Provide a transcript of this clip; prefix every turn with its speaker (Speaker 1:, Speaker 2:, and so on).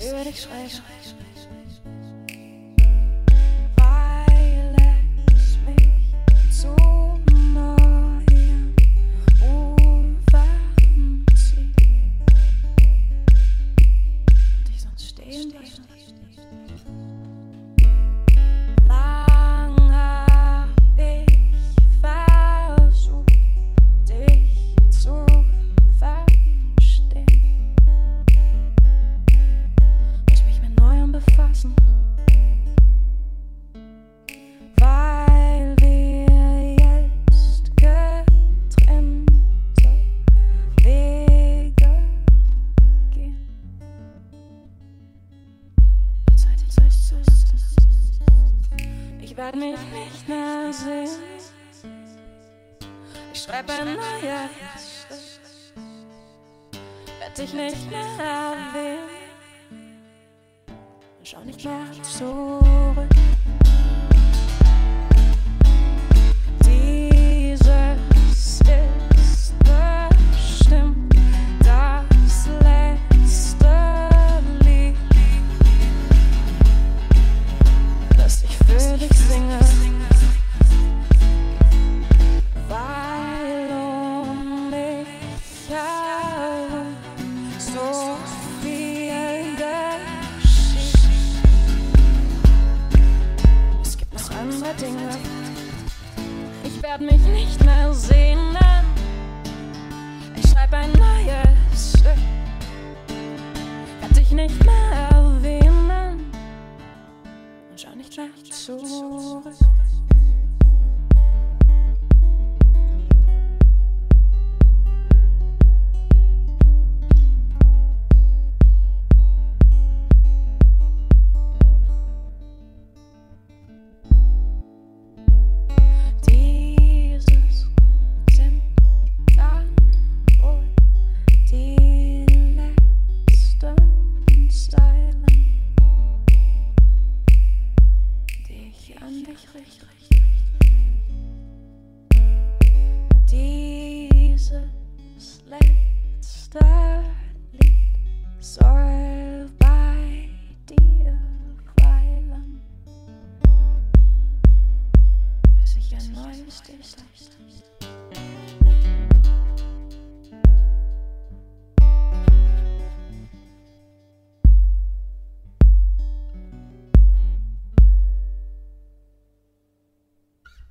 Speaker 1: Eurex schrijven. Ich werde mich nicht mehr sehen. Ich schreibe ein neues. Werd dich nicht mehr erwähnen. Schau nicht mehr zurück. Herum so viel geschieht. Es gibt noch andere Dinge. Ich werde mich nicht mehr sehnen. An dich richte. Dieses letzte Lied soll bei dir weilen bis ich ein neues Ding